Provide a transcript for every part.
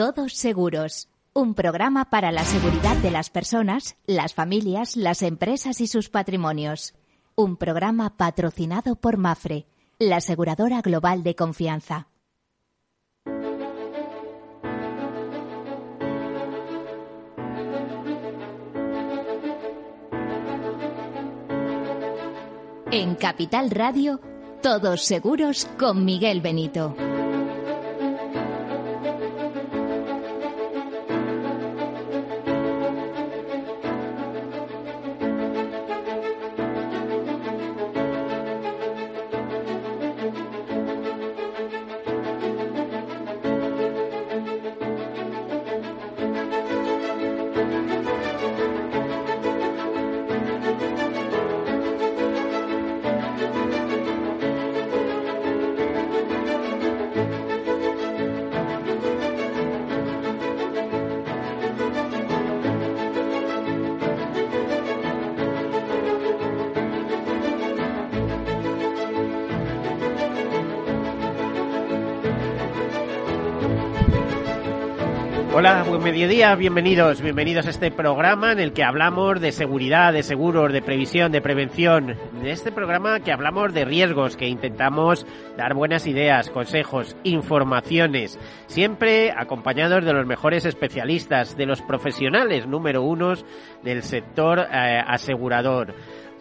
Todos Seguros, un programa para la seguridad de las personas, las familias, las empresas y sus patrimonios. Un programa patrocinado por Mafre, la aseguradora global de confianza. En Capital Radio, Todos Seguros con Miguel Benito. Mediodía, bienvenidos, bienvenidos a este programa en el que hablamos de seguridad, de seguros, de previsión, de prevención. De este programa que hablamos de riesgos, que intentamos dar buenas ideas, consejos, informaciones, siempre acompañados de los mejores especialistas, de los profesionales número unos del sector eh, asegurador.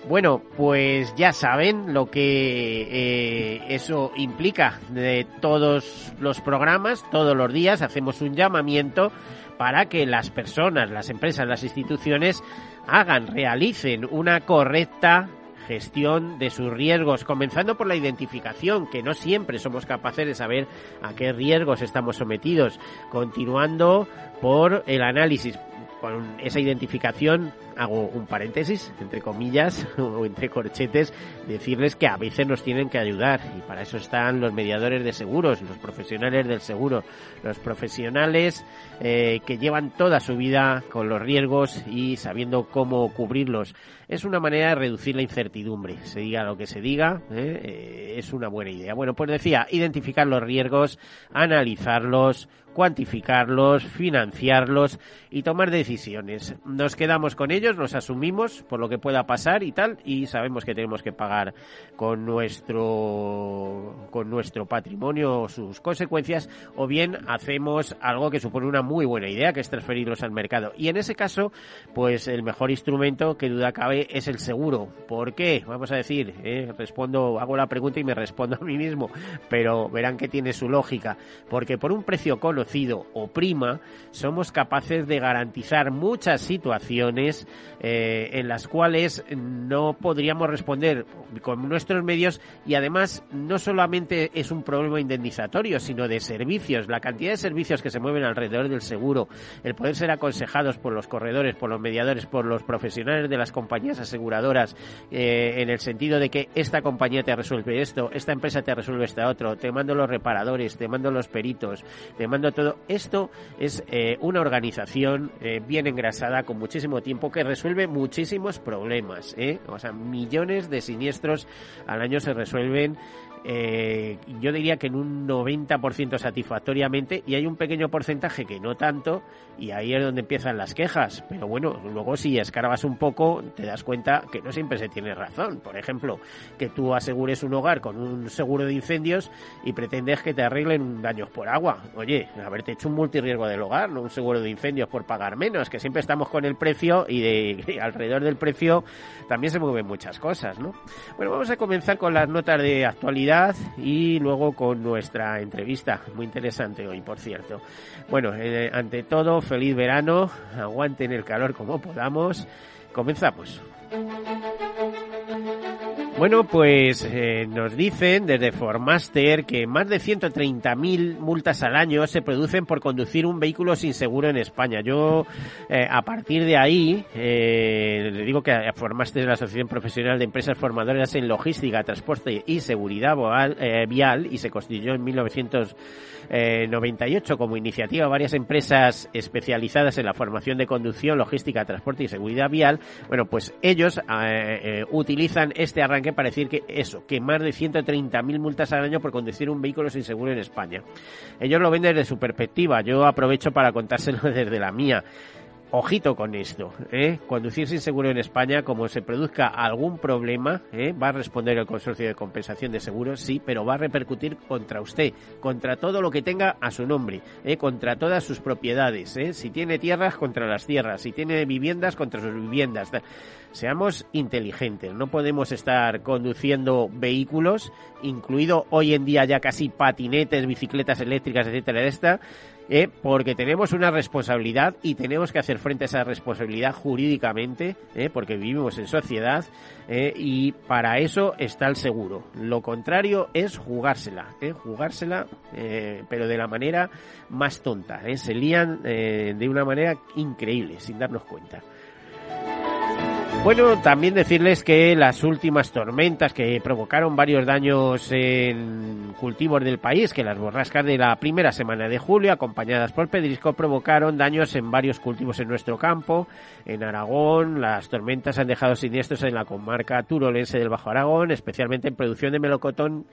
Bueno, pues ya saben lo que eh, eso implica de todos los programas, todos los días hacemos un llamamiento para que las personas, las empresas, las instituciones hagan, realicen una correcta gestión de sus riesgos, comenzando por la identificación, que no siempre somos capaces de saber a qué riesgos estamos sometidos, continuando por el análisis. Con esa identificación hago un paréntesis, entre comillas, o entre corchetes, decirles que a veces nos tienen que ayudar y para eso están los mediadores de seguros, los profesionales del seguro, los profesionales eh, que llevan toda su vida con los riesgos y sabiendo cómo cubrirlos. Es una manera de reducir la incertidumbre, se diga lo que se diga, ¿eh? Eh, es una buena idea. Bueno, pues decía, identificar los riesgos, analizarlos, cuantificarlos, financiarlos y tomar decisiones. Nos quedamos con ellos, los asumimos por lo que pueda pasar y tal, y sabemos que tenemos que pagar con nuestro con nuestro patrimonio sus consecuencias, o bien hacemos algo que supone una muy buena idea, que es transferirlos al mercado. Y en ese caso, pues el mejor instrumento, que duda cabe, es el seguro. ¿Por qué? Vamos a decir, ¿eh? respondo, hago la pregunta y me respondo a mí mismo, pero verán que tiene su lógica. Porque por un precio o prima, somos capaces de garantizar muchas situaciones eh, en las cuales no podríamos responder con nuestros medios y además no solamente es un problema indemnizatorio, sino de servicios, la cantidad de servicios que se mueven alrededor del seguro, el poder ser aconsejados por los corredores, por los mediadores, por los profesionales de las compañías aseguradoras, eh, en el sentido de que esta compañía te resuelve esto, esta empresa te resuelve este otro, te mando los reparadores, te mando los peritos, te mando todo. Esto es eh, una organización eh, bien engrasada con muchísimo tiempo que resuelve muchísimos problemas. ¿eh? O sea, millones de siniestros al año se resuelven eh, yo diría que en un 90% satisfactoriamente y hay un pequeño porcentaje que no tanto y ahí es donde empiezan las quejas. Pero bueno, luego si escarbas un poco te das cuenta que no siempre se tiene razón. Por ejemplo, que tú asegures un hogar con un seguro de incendios y pretendes que te arreglen daños por agua. Oye, haberte hecho un multirriesgo del hogar, no un seguro de incendios por pagar menos, que siempre estamos con el precio y de alrededor del precio también se mueven muchas cosas, ¿no? Bueno, vamos a comenzar con las notas de actualidad y luego con nuestra entrevista, muy interesante hoy, por cierto. Bueno, eh, ante todo, feliz verano, aguanten el calor como podamos. Comenzamos. Bueno, pues eh, nos dicen desde Formaster que más de 130.000 multas al año se producen por conducir un vehículo sin seguro en España. Yo, eh, a partir de ahí, eh, le digo que Formaster es la Asociación Profesional de Empresas Formadoras en Logística, Transporte y Seguridad Vial y se constituyó en 1998 como iniciativa varias empresas especializadas en la formación de conducción, logística, transporte y seguridad vial. Bueno, pues ellos utilizan este arranque para decir que eso, que más de 130.000 multas al año por conducir un vehículo sin seguro en España. Ellos lo ven desde su perspectiva, yo aprovecho para contárselo desde la mía. Ojito con esto, ¿eh? conducir sin seguro en España, como se produzca algún problema, ¿eh? va a responder el consorcio de compensación de seguros, sí, pero va a repercutir contra usted, contra todo lo que tenga a su nombre, ¿eh? contra todas sus propiedades, ¿eh? si tiene tierras, contra las tierras, si tiene viviendas, contra sus viviendas. Seamos inteligentes, no podemos estar conduciendo vehículos, incluido hoy en día ya casi patinetes, bicicletas eléctricas, etcétera, esta, eh, porque tenemos una responsabilidad y tenemos que hacer frente a esa responsabilidad jurídicamente, eh, porque vivimos en sociedad eh, y para eso está el seguro. Lo contrario es jugársela, eh, jugársela, pero de la manera más tonta. Se lían de una manera increíble, sin darnos cuenta. Bueno, también decirles que las últimas tormentas que provocaron varios daños en cultivos del país, que las borrascas de la primera semana de julio, acompañadas por pedrisco, provocaron daños en varios cultivos en nuestro campo. En Aragón, las tormentas han dejado siniestros en la comarca turolense del Bajo Aragón, especialmente en producción de melocotón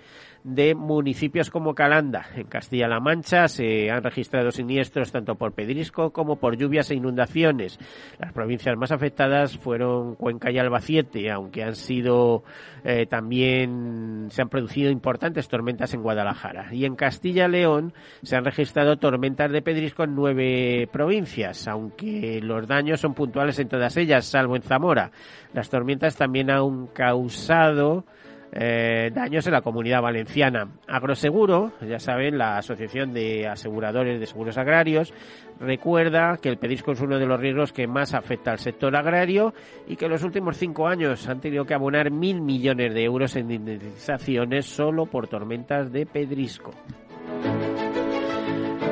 de municipios como Calanda. En Castilla-La Mancha se han registrado siniestros tanto por pedrisco como por lluvias e inundaciones. Las provincias más afectadas fueron Cuenca y Albacete, aunque han sido eh, también se han producido importantes tormentas en Guadalajara. Y en Castilla-León se han registrado tormentas de pedrisco en nueve provincias, aunque los daños son puntuales en todas ellas, salvo en Zamora. Las tormentas también han causado eh, daños en la comunidad valenciana. Agroseguro, ya saben, la Asociación de Aseguradores de Seguros Agrarios, recuerda que el pedrisco es uno de los riesgos que más afecta al sector agrario y que en los últimos cinco años han tenido que abonar mil millones de euros en indemnizaciones solo por tormentas de pedrisco.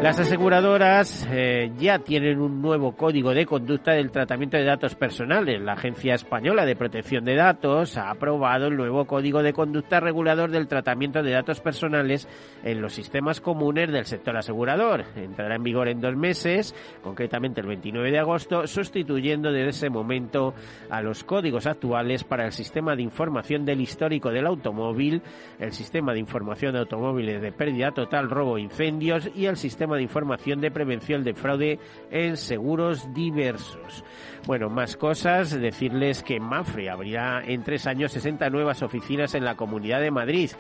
Las aseguradoras eh, ya tienen un nuevo código de conducta del tratamiento de datos personales. La Agencia Española de Protección de Datos ha aprobado el nuevo código de conducta regulador del tratamiento de datos personales en los sistemas comunes del sector asegurador. Entrará en vigor en dos meses, concretamente el 29 de agosto, sustituyendo desde ese momento a los códigos actuales para el sistema de información del histórico del automóvil, el sistema de información de automóviles de pérdida total, robo incendios y el sistema de información de prevención de fraude en seguros diversos. Bueno, más cosas, decirles que Mafre abrirá en tres años 60 nuevas oficinas en la Comunidad de Madrid.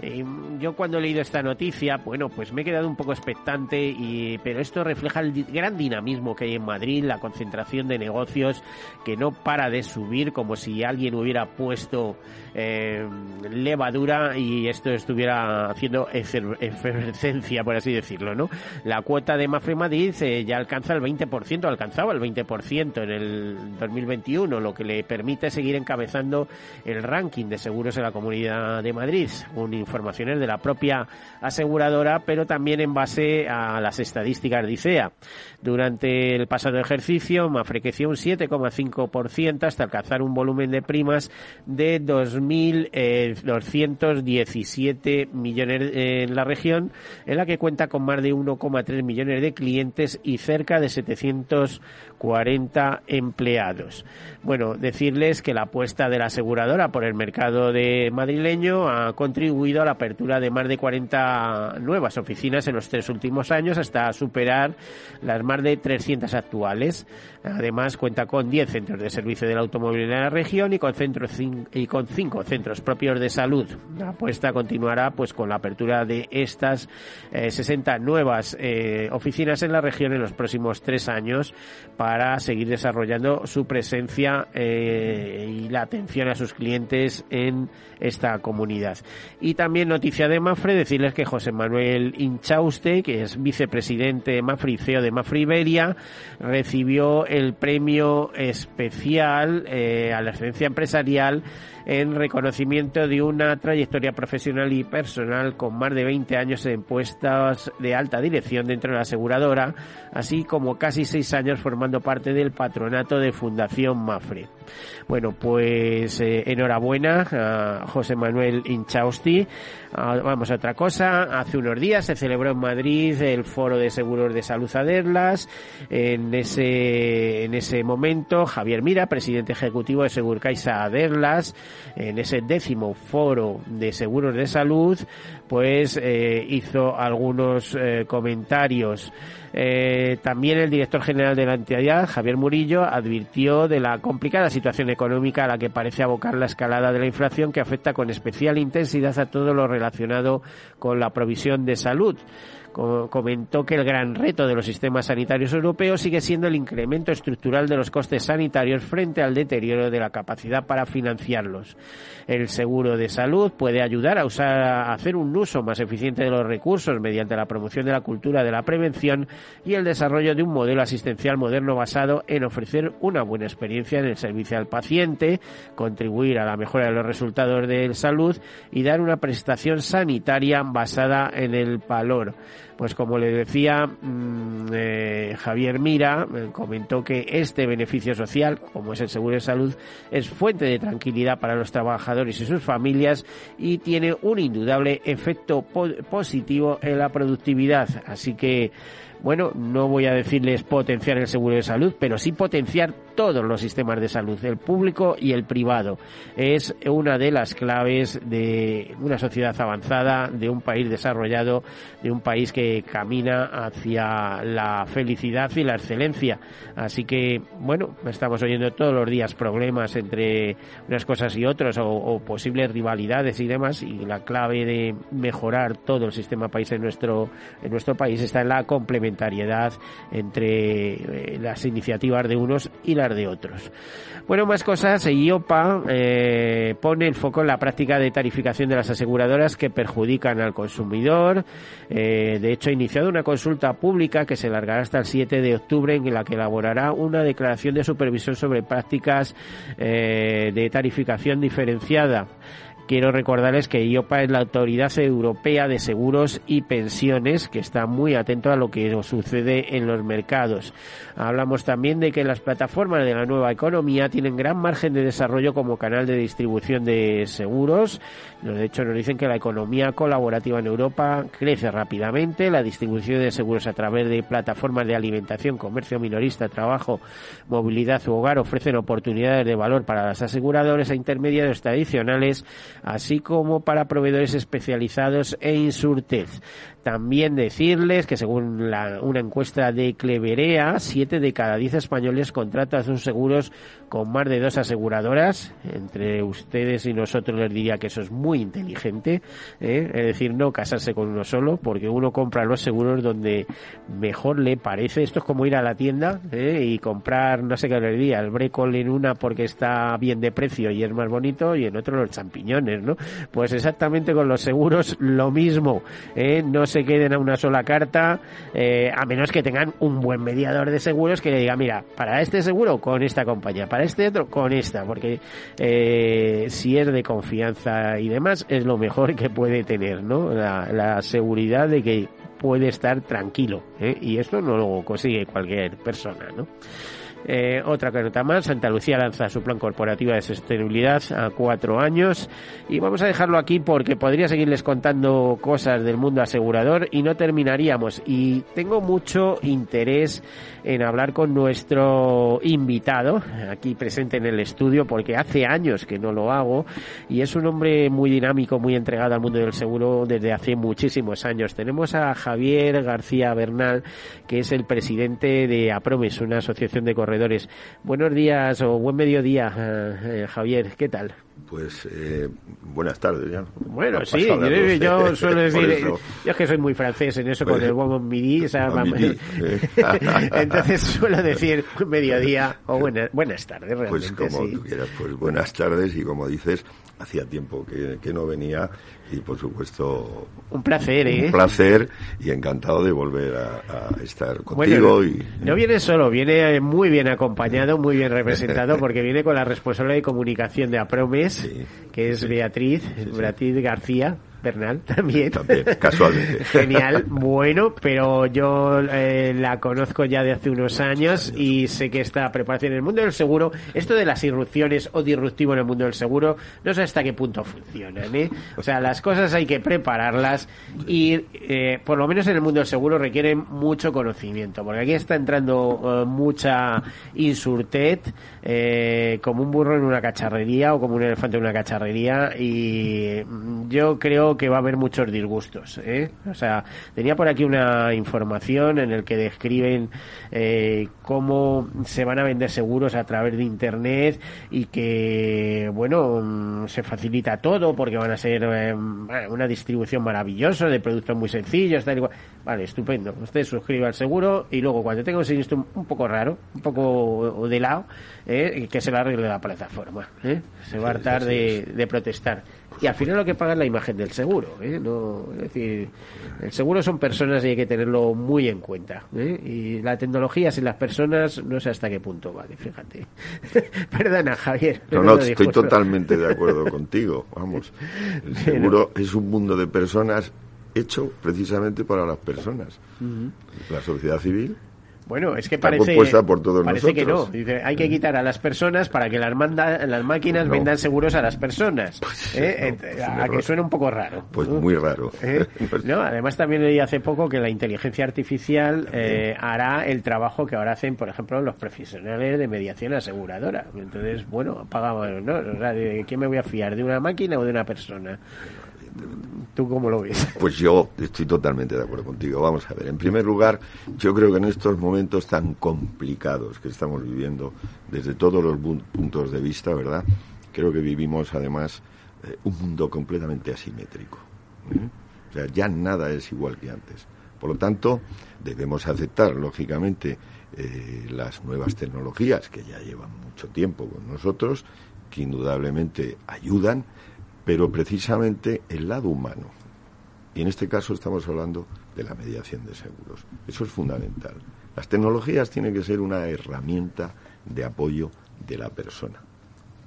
Eh, yo cuando he leído esta noticia, bueno, pues me he quedado un poco expectante, y, pero esto refleja el gran dinamismo que hay en Madrid, la concentración de negocios que no para de subir como si alguien hubiera puesto eh, levadura y esto estuviera haciendo efer- efervescencia, por así decirlo, ¿no? La cuota de Mafre Madrid eh, ya alcanza el 20%, alcanzaba el 20% en el 2021, lo que le permite seguir encabezando el ranking de seguros en la Comunidad de Madrid, informaciones de la propia aseguradora, pero también en base a las estadísticas de ICEA. Durante el pasado ejercicio, Mafre creció un 7,5% hasta alcanzar un volumen de primas de 2.217 millones eh, en la región, en la que cuenta con más de 1,3 millones de clientes y cerca de 740 empleados. Bueno, decirles que la apuesta de la aseguradora por el mercado de madrileño ha contribuido a la apertura de más de 40 nuevas oficinas en los tres últimos años hasta superar las más de 300 actuales. Además, cuenta con 10 centros de servicio del automóvil en la región y con, centros y con 5 centros propios de salud. La apuesta continuará pues con la apertura de estas eh, 60 nuevas eh, oficinas en la región en los próximos tres años para seguir desarrollando su presencia eh, y la atención a sus clientes en esta comunidad. Y también noticia de Mafre, decirles que José Manuel Inchauste, que es vicepresidente de Mafre y CEO de Mafre Iberia, recibió el premio especial eh, a la excelencia empresarial en reconocimiento de una trayectoria profesional y personal con más de 20 años en puestos de alta dirección dentro de la aseguradora, así como casi seis años formando parte del patronato de Fundación Mafre. Bueno, pues eh, enhorabuena a José Manuel Inchausti Ah, vamos a otra cosa. Hace unos días se celebró en Madrid el Foro de Seguros de Salud Aderlas. En ese, en ese momento, Javier Mira, presidente ejecutivo de Segurcaixa Aderlas, en ese décimo Foro de Seguros de Salud, pues eh, hizo algunos eh, comentarios. Eh, también el director general de la entidad, Javier Murillo, advirtió de la complicada situación económica a la que parece abocar la escalada de la inflación que afecta con especial intensidad a todo lo relacionado con la provisión de salud comentó que el gran reto de los sistemas sanitarios europeos sigue siendo el incremento estructural de los costes sanitarios frente al deterioro de la capacidad para financiarlos. El seguro de salud puede ayudar a, usar, a hacer un uso más eficiente de los recursos mediante la promoción de la cultura de la prevención y el desarrollo de un modelo asistencial moderno basado en ofrecer una buena experiencia en el servicio al paciente, contribuir a la mejora de los resultados de salud y dar una prestación sanitaria basada en el valor pues como le decía mm, eh, Javier Mira, eh, comentó que este beneficio social, como es el seguro de salud, es fuente de tranquilidad para los trabajadores y sus familias y tiene un indudable efecto positivo en la productividad. Así que bueno, no voy a decirles potenciar el seguro de salud, pero sí potenciar todos los sistemas de salud, el público y el privado. Es una de las claves de una sociedad avanzada, de un país desarrollado, de un país que camina hacia la felicidad y la excelencia. Así que, bueno, estamos oyendo todos los días problemas entre unas cosas y otras o, posibles rivalidades y demás y la clave de mejorar todo el sistema país en nuestro en nuestro país está en la complementariedad entre eh, las iniciativas de unos y las de otros. Bueno, más cosas. IOPA eh, pone el foco en la práctica de tarificación de las aseguradoras que perjudican al consumidor. Eh, de hecho, ha iniciado una consulta pública que se largará hasta el 7 de octubre en la que elaborará una declaración de supervisión sobre prácticas de tarificación diferenciada. Quiero recordarles que IOPA es la Autoridad Europea de Seguros y Pensiones, que está muy atento a lo que sucede en los mercados. Hablamos también de que las plataformas de la nueva economía tienen gran margen de desarrollo como canal de distribución de seguros. De hecho, nos dicen que la economía colaborativa en Europa crece rápidamente. La distribución de seguros a través de plataformas de alimentación, comercio minorista, trabajo, movilidad u hogar ofrecen oportunidades de valor para las aseguradoras e intermediarios tradicionales así como para proveedores especializados e Insurtech. También decirles que según una encuesta de Cleverea, siete de cada diez españoles contratan sus seguros con más de dos aseguradoras. Entre ustedes y nosotros les diría que eso es muy inteligente. ¿eh? Es decir, no casarse con uno solo, porque uno compra los seguros donde mejor le parece. Esto es como ir a la tienda ¿eh? y comprar, no sé qué les diría, el brécol en una porque está bien de precio y es más bonito y en otro los champiñones, ¿no? Pues exactamente con los seguros lo mismo. ¿eh? No se queden a una sola carta, eh, a menos que tengan un buen mediador de seguros que le diga, mira, para este seguro con esta compañía, para este otro con esta, porque eh, si es de confianza y demás, es lo mejor que puede tener, ¿no? La, seguridad de que puede estar tranquilo, ¿eh? y esto no lo consigue cualquier persona, ¿no? Eh, otra nota más, Santa Lucía lanza su plan corporativo de sostenibilidad a cuatro años. Y vamos a dejarlo aquí porque podría seguirles contando cosas del mundo asegurador y no terminaríamos. Y tengo mucho interés en hablar con nuestro invitado aquí presente en el estudio porque hace años que no lo hago. Y es un hombre muy dinámico, muy entregado al mundo del seguro desde hace muchísimos años. Tenemos a Javier García Bernal que es el presidente de APROMES, una asociación de corredores Buenos días o buen mediodía, eh, eh, Javier, ¿qué tal? Pues eh, buenas tardes ya. Bueno, sí, yo, suelo decir, yo es que soy muy francés en eso con el buen midi, entonces suelo decir mediodía o buenas, buenas tardes pues realmente. Pues como tú quieras, pues buenas tardes y como dices, hacía tiempo que, que no venía y por supuesto un placer ¿eh? un placer y encantado de volver a, estar contigo y no viene solo viene muy bien acompañado muy bien representado porque viene con la responsable de comunicación de Que es Beatriz Beatriz García Bernal también. También, casualmente. Genial, bueno, pero yo eh, la conozco ya de hace unos años y sé que esta preparación en el mundo del seguro, esto de las irrupciones o disruptivo en el mundo del seguro, no sé hasta qué punto funcionan. ¿eh? O sea, las cosas hay que prepararlas y eh, por lo menos en el mundo del seguro requieren mucho conocimiento, porque aquí está entrando eh, mucha insurtet, eh, como un burro en una cacharrería o como un elefante en una cacharrería y mm, yo creo que va a haber muchos disgustos. ¿eh? O sea, tenía por aquí una información en el que describen eh, cómo se van a vender seguros a través de Internet y que, bueno, mm, se facilita todo porque van a ser eh, una distribución maravillosa de productos muy sencillos, tal y cual. Vale, estupendo. Usted suscribe al seguro y luego cuando tenga un siniestro un poco raro, un poco de lado, eh, que se lo arregle la plataforma. ¿eh? Se va a hartar de, de protestar. Y al final lo que paga es la imagen del seguro. ¿eh? No, es decir, el seguro son personas y hay que tenerlo muy en cuenta. ¿eh? Y la tecnología sin las personas no sé hasta qué punto vale, fíjate. Perdona, Javier. No, no, estoy totalmente de acuerdo contigo. Vamos, el seguro es un mundo de personas hecho precisamente para las personas. La sociedad civil bueno, es que Está parece, compuesta por todos parece que no. Dice, hay que quitar a las personas para que las, manda, las máquinas No. vendan seguros a las personas. Pues, ¿Eh? no, a que suena un poco raro. Pues ¿no? muy raro. ¿Eh? No, además también leí hace poco que la inteligencia artificial eh, hará el trabajo que ahora hacen, por ejemplo, los profesionales de mediación aseguradora. Entonces, bueno, pagamos, ¿no? O sea, ¿de quién me voy a fiar? ¿De una máquina o de una persona? ¿Tú cómo lo ves? Pues yo estoy totalmente de acuerdo contigo. Vamos a ver, en primer lugar, yo creo que en estos momentos tan complicados que estamos viviendo, desde todos los puntos de vista, ¿verdad? Creo que vivimos además eh, un mundo completamente asimétrico. ¿eh? O sea, ya nada es igual que antes. Por lo tanto, debemos aceptar, lógicamente, eh, las nuevas tecnologías que ya llevan mucho tiempo con nosotros, que indudablemente ayudan, pero precisamente el lado humano. Y en este caso estamos hablando de la mediación de seguros. Eso es fundamental. Las tecnologías tienen que ser una herramienta de apoyo de la persona.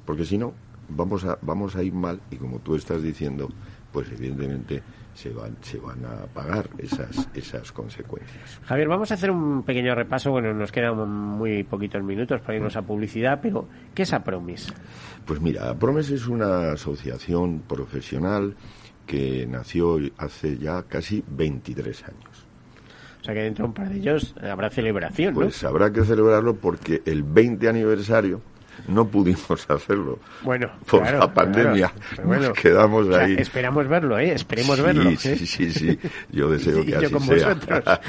Porque si no, vamos a, vamos a ir mal y como tú estás diciendo, pues evidentemente se van, se van a pagar esas, esas consecuencias. Javier, vamos a hacer un pequeño repaso. Bueno, nos quedan muy poquitos minutos para irnos a publicidad, pero ¿qué es Apromis? Pues mira, Promes es una asociación profesional que nació hace ya casi 23 años. O sea que dentro de un par de ellos habrá celebración, ¿no? Pues habrá que celebrarlo porque el 20 aniversario no pudimos hacerlo. Bueno, por claro, la pandemia. claro. Bueno, Nos quedamos o sea, ahí. esperamos verlo, ¿eh? Esperemos Sí, verlo. ¿eh? Sí, sí, sí. Yo deseo que yo así con sea. vosotros.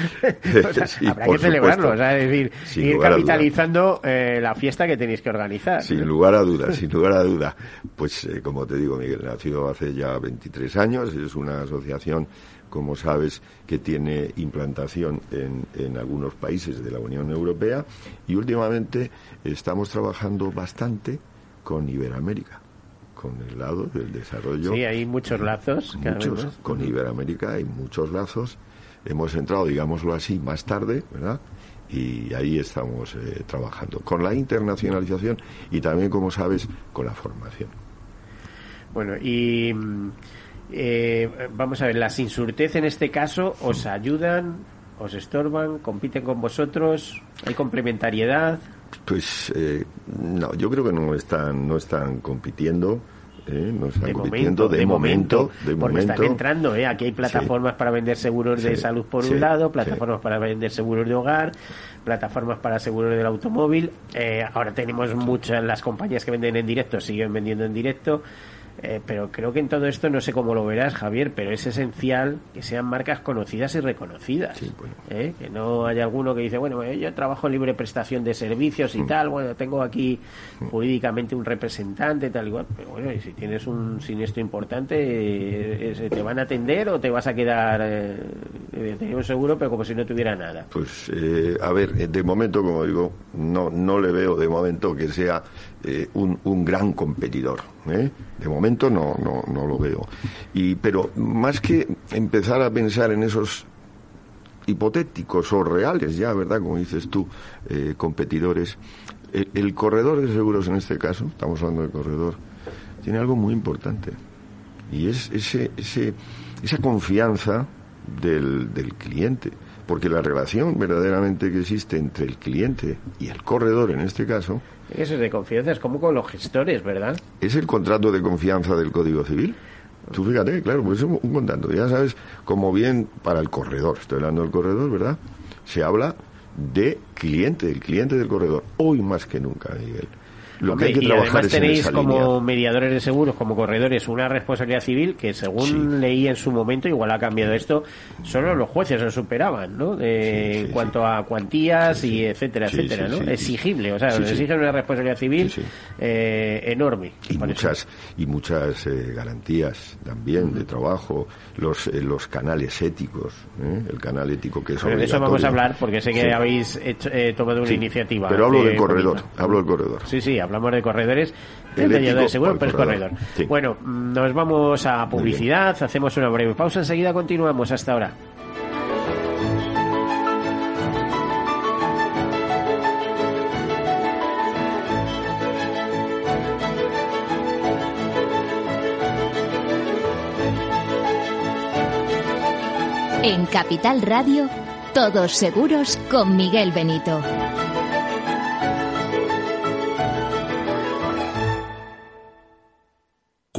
O sea, Sí, habrá que celebrarlo, supuesto. o sea, es decir, Sin ir capitalizando eh, la fiesta que tenéis que organizar. Sin lugar a duda, sin lugar a duda. Pues eh, como te digo, Miguel, nació hace ya 23 años, es una asociación, como sabes, que tiene implantación en, en algunos países de la Unión Europea y últimamente estamos trabajando bastante con Iberoamérica, con el lado del desarrollo. Sí, hay muchos lazos. vez Muchos, con Iberoamérica hay muchos lazos. Hemos entrado, digámoslo así, más tarde, ¿verdad? Y ahí estamos eh, trabajando con la internacionalización y también, como sabes, con la formación. Bueno, y mm, eh, vamos a ver, las insurtez en este caso os ayudan, os estorban, compiten con vosotros, hay complementariedad. Pues eh, no, yo creo que no están, no están compitiendo. ¿eh? No están De compitiendo momento, de, momento, de porque momento. están entrando, ¿eh? Aquí hay plataformas para vender seguros de salud por sí, un lado, plataformas para vender seguros de hogar, plataformas para seguros del automóvil. Eh, ahora tenemos muchas, las compañías que venden en directo siguen vendiendo en directo. Eh, pero creo que en todo esto, no sé cómo lo verás, Javier, pero es esencial que sean marcas conocidas y reconocidas. Sí, bueno. ¿eh? Que no haya alguno que dice, bueno, eh, yo trabajo en libre prestación de servicios Mm. y tal, bueno, tengo aquí jurídicamente un representante, tal igual. Pero bueno, y si tienes un siniestro importante, eh, eh, ¿te van a atender o te vas a quedar eh, un seguro, pero como si no tuviera nada? Pues, eh, a ver, de momento, como digo, no, no le veo de momento que sea eh, un, un gran competidor. ¿eh? De momento no, no, no lo veo. Y, pero más que empezar a pensar en esos hipotéticos o reales, ya, ¿verdad? Como dices tú, eh, competidores, el, el corredor de seguros en este caso, estamos hablando del corredor, tiene algo muy importante. Y es ese, ese, esa confianza del, del cliente porque la relación verdaderamente que existe entre el cliente y el corredor en este caso eso es de confianza es como con los gestores verdad es el contrato de confianza del Código Civil. Tú fíjate claro pues es un, un contrato ya sabes como bien para el corredor estoy hablando del corredor verdad se habla de cliente del cliente del corredor hoy más que nunca Miguel lo que hay que y trabajar además es en tenéis esa como línea. mediadores de seguros, como corredores, una responsabilidad civil que según Sí. leí en su momento, igual ha cambiado esto, solo los jueces lo superaban, ¿no? De- Sí, sí, en cuanto a cuantías y etcétera, etcétera, ¿no? Exigible, o sea, Sí, os sí. exigen una responsabilidad civil eh, enorme. y eso. muchas y muchas eh, garantías también de trabajo los eh, los canales éticos ¿eh? el canal ético que es Pero de eso vamos a hablar porque sé que habéis hecho- eh, tomado una iniciativa. pero hablo eh, del corredor hablo del corredor Sí, sí, hablamos de corredores. El de seguro, pero es corredor. Sí. Bueno, nos vamos a publicidad, hacemos una breve pausa, enseguida continuamos. Hasta ahora. En Capital Radio, todos seguros con Miguel Benito.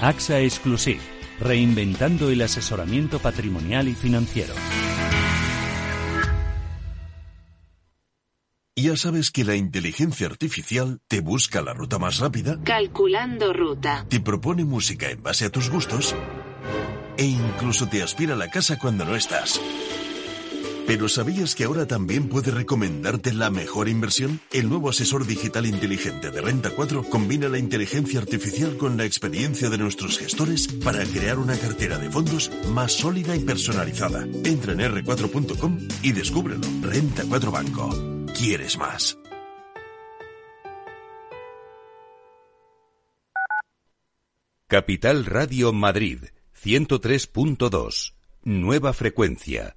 AXA Exclusive, reinventando el asesoramiento patrimonial y financiero. Ya sabes que la inteligencia artificial te busca la ruta más rápida, Calculando ruta. te propone música en base a tus gustos e incluso te aspira a la casa cuando no estás. Pero ¿sabías que ahora también puede recomendarte la mejor inversión? El nuevo asesor digital inteligente de Renta 4 combina la inteligencia artificial con la experiencia de nuestros gestores para crear una cartera de fondos más sólida y personalizada. Entra en r4.com y descúbrelo. Renta 4 Banco. ¿Quieres más? Capital Radio Madrid 103.2. Nueva frecuencia,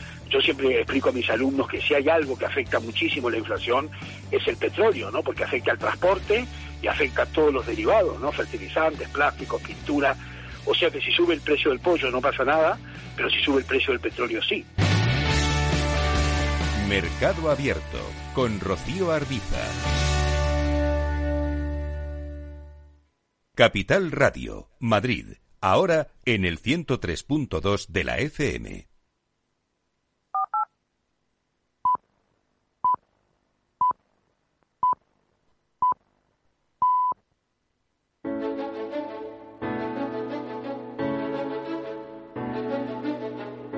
yo siempre explico a mis alumnos que si hay algo que afecta muchísimo la inflación es el petróleo, ¿no? Porque afecta al transporte y afecta a todos los derivados, ¿no? Fertilizantes, plásticos, pintura. O sea que si sube el precio del pollo no pasa nada, pero si sube el precio del petróleo sí. Mercado Abierto con Rocío Arbiza. Capital Radio, Madrid, ahora en el 103.2 de la FM.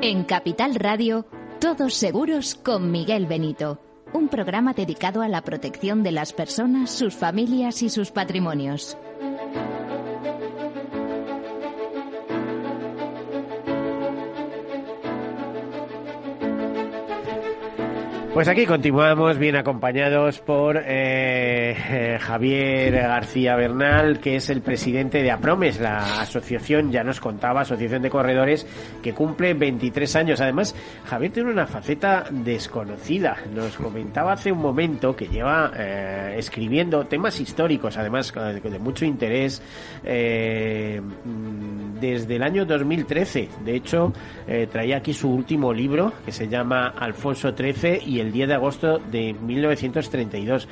En Capital Radio, Todos Seguros con Miguel Benito, un programa dedicado a la protección de las personas, sus familias y sus patrimonios. Pues aquí continuamos bien acompañados por eh, eh, Javier García Bernal, que es el presidente de APROMES, la asociación, ya nos contaba, Asociación de Corredores, que cumple 23 años. Además, Javier tiene una faceta desconocida. Nos comentaba hace un momento que lleva eh, escribiendo temas históricos, además de mucho interés, desde el año 2013. De hecho, traía aquí su último libro, que se llama Alfonso XIII y el 10 de agosto de 1932.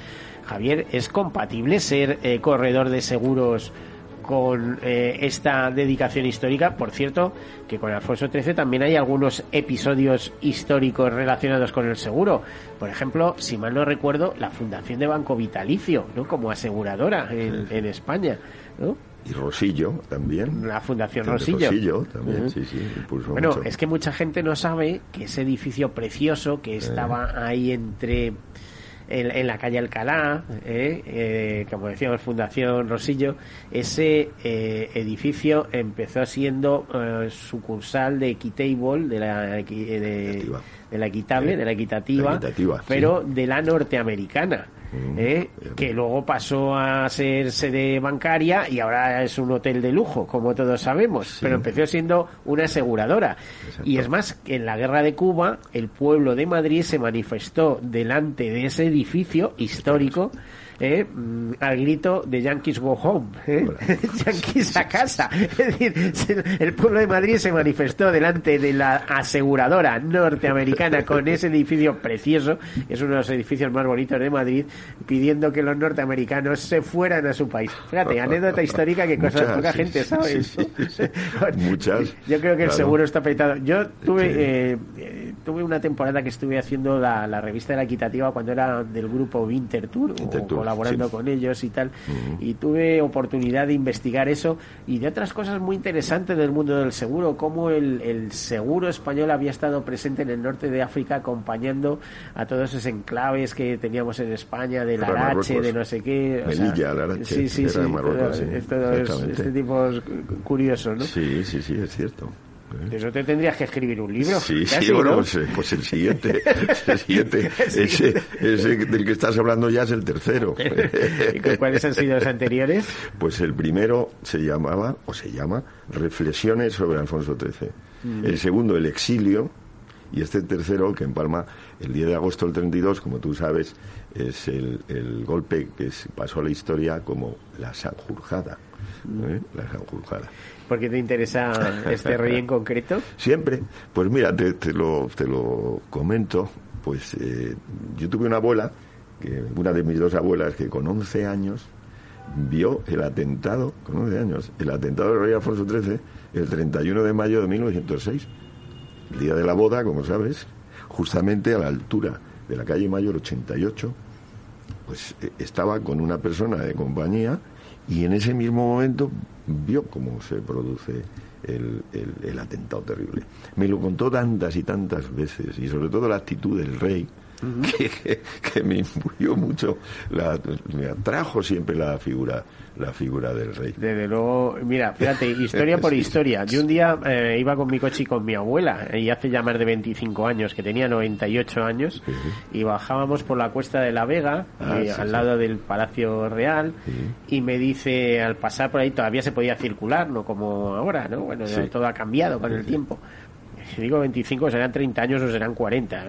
Javier, ¿es compatible ser eh, corredor de seguros con eh, esta dedicación histórica? Por cierto, que con Alfonso XIII también hay algunos episodios históricos relacionados con el seguro. Por ejemplo, si mal no recuerdo, la fundación de Banco Vitalicio, ¿no? Como aseguradora en, España, y Rosillo también. La Fundación Rosillo. Rosillo también, sí, sí. Bueno, es que mucha gente no sabe que ese edificio precioso que estaba ahí entre. En, la calle Alcalá, eh, eh, como decíamos, Fundación Rosillo, ese eh, edificio empezó siendo sucursal de Equitable, de la, de, de la equitable, de la equitativa, pero de la norteamericana. ¿Eh? que luego pasó a ser sede bancaria y ahora es un hotel de lujo, como todos sabemos, pero empezó siendo una aseguradora. Y es más, en la guerra de Cuba, el pueblo de Madrid se manifestó delante de ese edificio histórico ¿eh? Mm, al grito de Yankees Go Home, ¿eh? Yankees a casa. Es decir, el pueblo de Madrid se manifestó delante de la aseguradora norteamericana con ese edificio precioso, es uno de los edificios más bonitos de Madrid, pidiendo que los norteamericanos se fueran a su país. Fíjate, anécdota histórica que cosas poca gente sabe. Muchas. Yo creo que el seguro está petado. Yo tuve eh, eh, tuve una temporada que estuve haciendo la, revista de la equitativa cuando era del grupo Winter Tour, colaborando con ellos y tal. Y tuve oportunidad de investigar eso y de otras cosas muy interesantes del mundo del seguro, como el, el seguro español había estado presente en el norte de África acompañando a todos esos enclaves que teníamos en España, del Arache, de no sé qué. Melilla, Arache, sí, sí, sí, este tipo es curioso, ¿no? Sí, sí, sí, es cierto. De eso te tendrías que escribir un libro. Sí, sí, bueno, pues, eh, pues, el siguiente, el siguiente ese, ese, del que estás hablando ya es el tercero. ¿Y cuáles han sido los anteriores? Pues el primero se llamaba, o se llama, Reflexiones sobre Alfonso XIII. Mm. El segundo, El exilio. Y este tercero, que en Palma, el 10 de agosto del 32, como tú sabes, es el, el golpe que pasó a la historia como la Sanjurjada. ¿eh? La Sanjurjada. ¿Por qué te interesa este rey en concreto? Siempre. Pues mira, te, lo, te lo comento. Pues eh, yo tuve una abuela, que, una de mis dos abuelas, que con 11 años vio el atentado, con 11 años, el atentado del rey Alfonso XIII, el 31 de mayo de 1906, el día de la boda, como sabes, justamente a la altura de la calle Mayor 88, pues eh, estaba con una persona de compañía y en ese mismo momento vio cómo se produce el, el, atentado terrible. Me lo contó tantas y tantas veces, y sobre todo la actitud del rey, que, me influyó mucho, me atrajo siempre la figura la figura del rey. Desde luego, mira, fíjate, historia por historia. Yo un día eh, iba con mi coche y con mi abuela, y hace ya más de 25 años, que tenía 98 años, y bajábamos por la cuesta de la Vega, ah, eh, al lado del Palacio Real, y me dice, al pasar por ahí todavía se podía circular, no como ahora, ¿no? Bueno, todo ha cambiado con el tiempo si digo 25 serán 30 años o serán 40,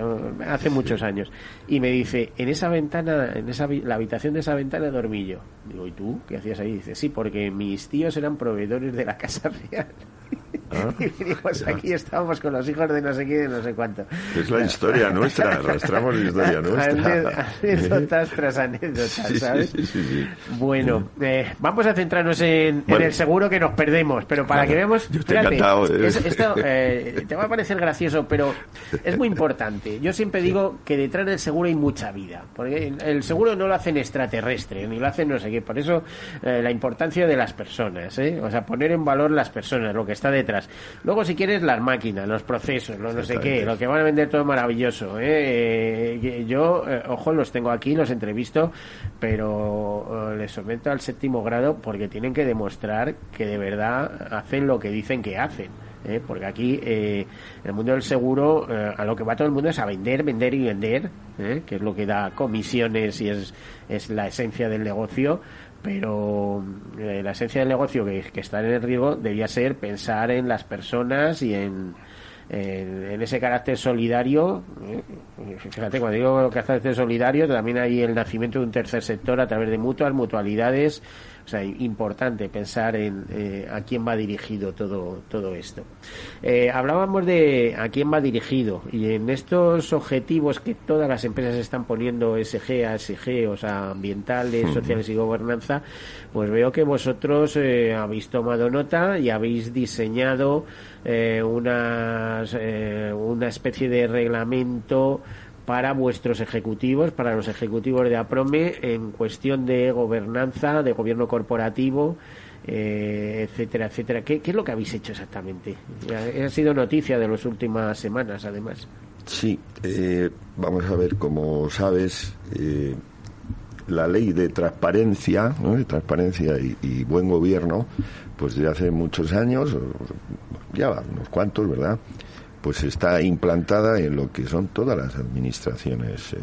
hace muchos años. Y me dice, en esa ventana, en esa la habitación de esa ventana dormí yo. Digo, ¿y tú qué hacías ahí? Dice, sí, porque mis tíos eran proveedores de la Casa Real. Ah, y venimos aquí, estábamos con los hijos de no sé quién, de no sé cuánto. Es la historia nuestra, arrastramos la historia nuestra. Anécdotas tras anécdotas, ¿sabes? Sí, sí, bueno, eh, vamos a centrarnos en, en, el seguro que nos perdemos, pero para que veamos... Yo estoy encantado. esto eh, te va a parecer gracioso, pero es muy importante. Yo siempre digo que detrás del seguro hay mucha vida, porque el seguro no lo hacen extraterrestre, ni lo hacen no sé qué. Por eso eh, la importancia de las personas, ¿eh? o sea, poner en valor las personas, lo que está detrás. Luego, si quieres, las máquinas, los procesos, lo no sé qué, lo que van a vender todo maravilloso. ¿eh? yo, ojo, los tengo aquí, los entrevisto, pero les someto al séptimo grado porque tienen que demostrar que de verdad hacen lo que dicen que hacen. ¿eh? porque aquí eh, el mundo del seguro eh, a lo que va todo el mundo es a vender, vender y vender, ¿eh? que es lo que da comisiones y es, es la esencia del negocio, pero la esencia del negocio que, que, está en el riesgo debía ser pensar en las personas y en, en, ese carácter solidario. Fíjate, cuando digo carácter solidario, también hay el nacimiento de un tercer sector a través de mutuas, mutualidades, sea, importante pensar en eh, a quién va dirigido todo, todo esto. Eh, hablábamos de a quién va dirigido y en estos objetivos que todas las empresas están poniendo SG, ASG, o sea, ambientales, sociales y gobernanza, pues veo que vosotros eh, habéis tomado nota y habéis diseñado una especie de reglamento para vuestros ejecutivos, para los ejecutivos de APROME en cuestión de gobernanza, de gobierno corporativo, eh, etcétera, etcétera. ¿Qué, es lo que habéis hecho exactamente? Ha sido noticia de las últimas semanas, además. Sí, eh, vamos a ver, como sabes, eh, la ley de transparencia, de transparencia y, buen gobierno, pues de hace muchos años, ya unos cuantos, ¿verdad? Pues está implantada en lo que son todas las administraciones eh,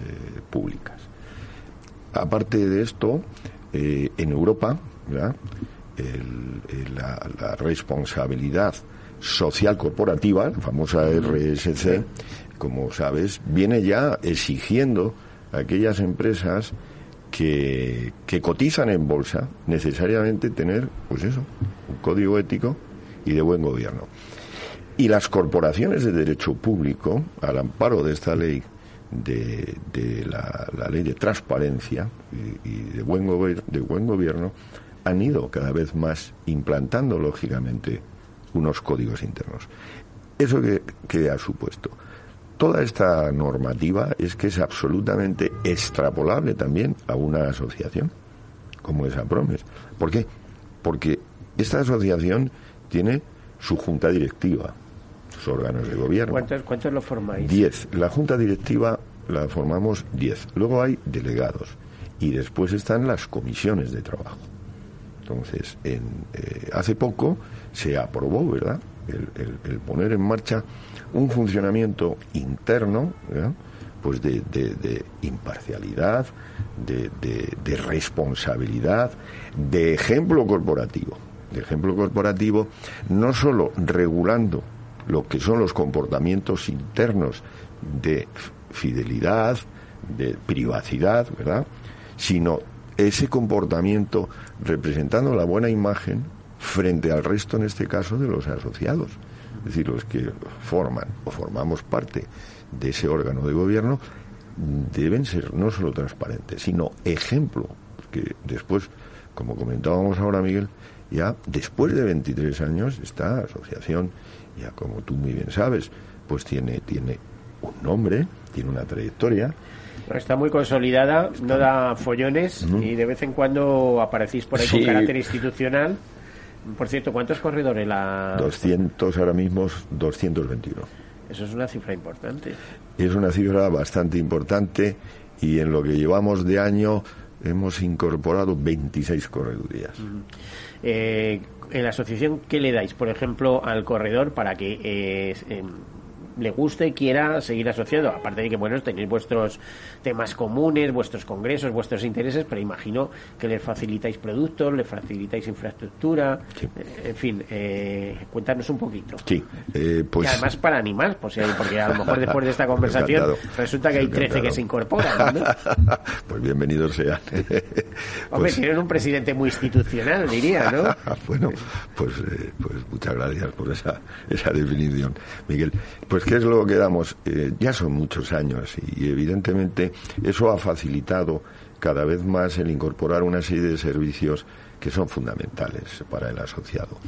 públicas. Aparte de esto, eh, en Europa, la, responsabilidad social corporativa, la famosa RSC, como sabes, viene ya exigiendo a aquellas empresas que, que cotizan en bolsa necesariamente tener, pues eso, un código ético y de buen gobierno. Y las corporaciones de derecho público, al amparo de esta ley, de, la, ley de transparencia y, de, buen de buen gobierno, han ido cada vez más implantando, lógicamente, unos códigos internos. ¿Eso que, ha supuesto? Toda esta normativa es que es absolutamente extrapolable también a una asociación como esa Promes. ¿Por qué? Porque esta asociación tiene su junta directiva, órganos de gobierno. ¿Cuántos, lo formáis? Diez. La junta directiva la formamos diez. Luego hay delegados y después están las comisiones de trabajo. Entonces, en, eh, hace poco se aprobó, ¿verdad?, el, poner en marcha un funcionamiento interno, pues de, de, imparcialidad, de, de, responsabilidad, de ejemplo corporativo. De ejemplo corporativo, no solo regulando lo que son los comportamientos internos de fidelidad, de privacidad, ¿verdad? Sino ese comportamiento representando la buena imagen frente al resto, en este caso, de los asociados. Es decir, los que forman o formamos parte de ese órgano de gobierno deben ser no solo transparentes, sino ejemplo. Que después, como comentábamos ahora, Miguel, ya después de 23 años, esta asociación ya como tú muy bien sabes, pues tiene, tiene un nombre, tiene una trayectoria. Está muy consolidada, no da follones y de vez en cuando aparecís por ahí con carácter institucional. Por cierto, ¿cuántos corredores la...? 200, ahora mismo 221. Eso es una cifra importante. Es una cifra bastante importante y en lo que llevamos de año hemos incorporado 26 corredurías en la asociación, ¿qué le dais, por ejemplo, al corredor para que eh, em, le guste y quiera seguir asociado. Aparte de que, bueno, tenéis vuestros temas comunes, vuestros congresos, vuestros intereses, pero imagino que les facilitáis productos, les facilitáis infraestructura, en fin, eh, cuéntanos un poquito. Sí, eh, pues... Y además para animar, pues, porque a lo mejor después de esta conversación resulta que hay 13 que se incorporan. ¿no? pues bienvenidos sean. Hombre, tienen un presidente muy institucional, diría, ¿no? bueno, pues, eh, pues muchas gracias por esa, esa definición, Miguel. Pues, ¿qué es lo que damos? Eh, ya son muchos años y, evidentemente, eso ha facilitado cada vez más el incorporar una serie de servicios que son fundamentales para el asociado.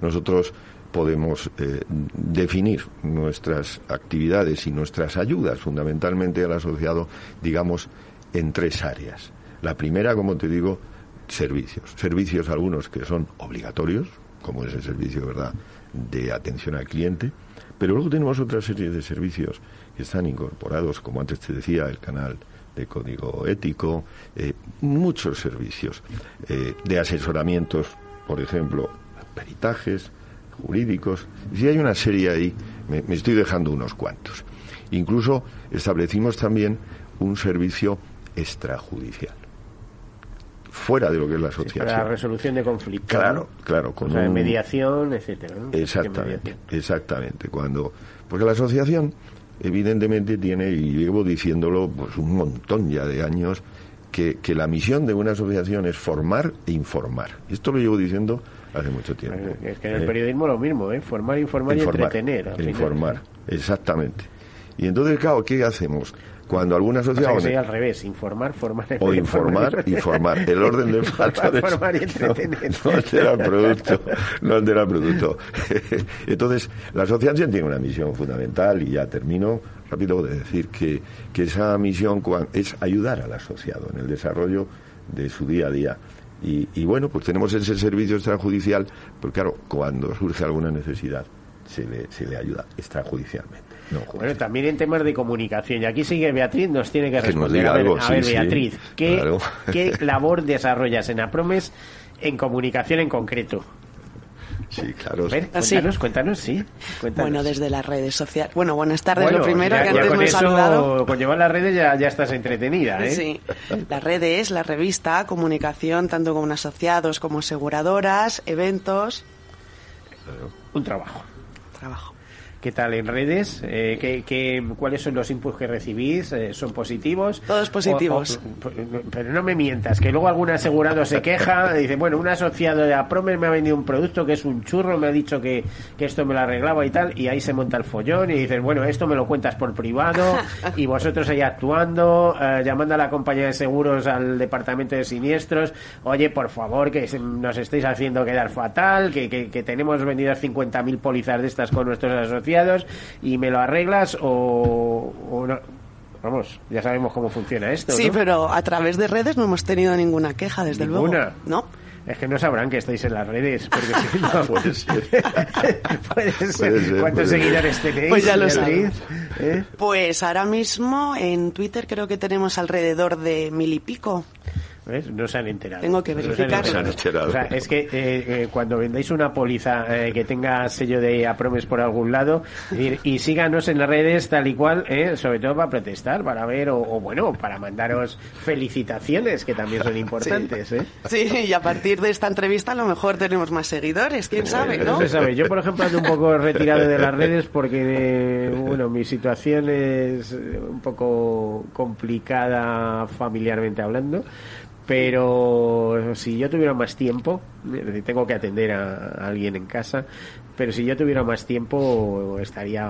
Nosotros podemos eh, definir nuestras actividades y nuestras ayudas fundamentalmente al asociado, digamos, en tres áreas. La primera, como te digo, servicios. Servicios algunos que son obligatorios, como es el servicio, ¿verdad?, de atención al cliente, pero luego tenemos otra serie de servicios que están incorporados, como antes te decía, el canal de código ético, eh, muchos servicios eh, de asesoramientos, por ejemplo, peritajes jurídicos. Si hay una serie ahí, me, me estoy dejando unos cuantos. Incluso establecimos también un servicio extrajudicial fuera de lo que es la asociación. para la resolución de conflictos. Claro, claro. Con o mediación, etcétera. Exactamente, exactamente. Cuando, porque la asociación, evidentemente, tiene, y llevo diciéndolo pues un montón ya de años, que, que la misión de una asociación es formar e informar. Esto lo llevo diciendo hace mucho tiempo. Es que en el periodismo lo mismo, ¿eh? Formar, informar, informar y entretener. Informar, exactamente. Y entonces, claro, ¿qué hacemos? Cuando alguna sociedad... O sea al revés, informar, formar... O informar y formar. El orden de falta de... formar y entretener. No, altera el producto, no altera el producto. Entonces, la asociación tiene una misión fundamental y ya termino rápido de decir que, que esa misión es ayudar al asociado en el desarrollo de su día a día. Y, y bueno, pues tenemos ese servicio extrajudicial, porque claro, cuando surge alguna necesidad, se le, se le ayuda extrajudicialmente. Bueno, también en temas de comunicación. Y aquí sigue Beatriz, nos tiene que responder. a ver, a ver Beatriz, ¿qué, ¿qué labor desarrollas en Apromes en comunicación en concreto? Sí, claro. A ver, cuéntanos, cuéntanos, sí. Cuéntanos. Bueno, desde las redes sociales. Bueno, buenas tardes, bueno, lo primero ya, que antes con me he eso, saludado. Con llevar las redes ya, ya estás entretenida, ¿eh? Sí. Las redes, la revista, comunicación, tanto con asociados como aseguradoras, eventos. Un trabajo. Trabajo. ¿Qué tal en redes? Eh, ¿qué, qué, cuáles son los inputs que recibís? Eh, ¿Son positivos? Todos positivos. O, o, pero no me mientas, que luego algún asegurado se queja dice, bueno, un asociado de Apromes me ha vendido un producto que es un churro, me ha dicho que, que esto me lo arreglaba y tal, y ahí se monta el follón y dices, bueno, esto me lo cuentas por privado y vosotros ahí actuando, eh, llamando a la compañía de seguros al departamento de siniestros, oye, por favor, que nos estáis haciendo quedar fatal, que, que, que tenemos vendidas 50.000 pólizas de estas con nuestros asociados y me lo arreglas o, o no. Vamos, ya sabemos cómo funciona esto. Sí, ¿no? pero a través de redes no hemos tenido ninguna queja, desde ¿Ninguna? luego. ¿No? Es que no sabrán que estáis en las redes. Porque si no, puede ser. puede ser. Puede ser, ¿Cuántos puede seguidores ser. tenéis? Pues ya lo? ¿Eh? Pues ahora mismo en Twitter creo que tenemos alrededor de mil y pico. ¿Ves? No se han enterado. Tengo que No se han verificar. Se han enterado. O sea, es que eh, eh, cuando vendáis una póliza eh, que tenga sello de Apromes por algún lado, y, y síganos en las redes tal y cual, eh, sobre todo para protestar, para ver, o, o bueno, para mandaros felicitaciones, que también son importantes. ¿eh? Sí, y a partir de esta entrevista a lo mejor tenemos más seguidores, quién sabe, ¿no? No se sabe. Yo, por ejemplo, ando un poco retirado de las redes porque, eh, bueno, mi situación es un poco complicada familiarmente hablando. Pero si yo tuviera más tiempo, tengo que atender a, alguien en casa, pero si yo tuviera más tiempo estaría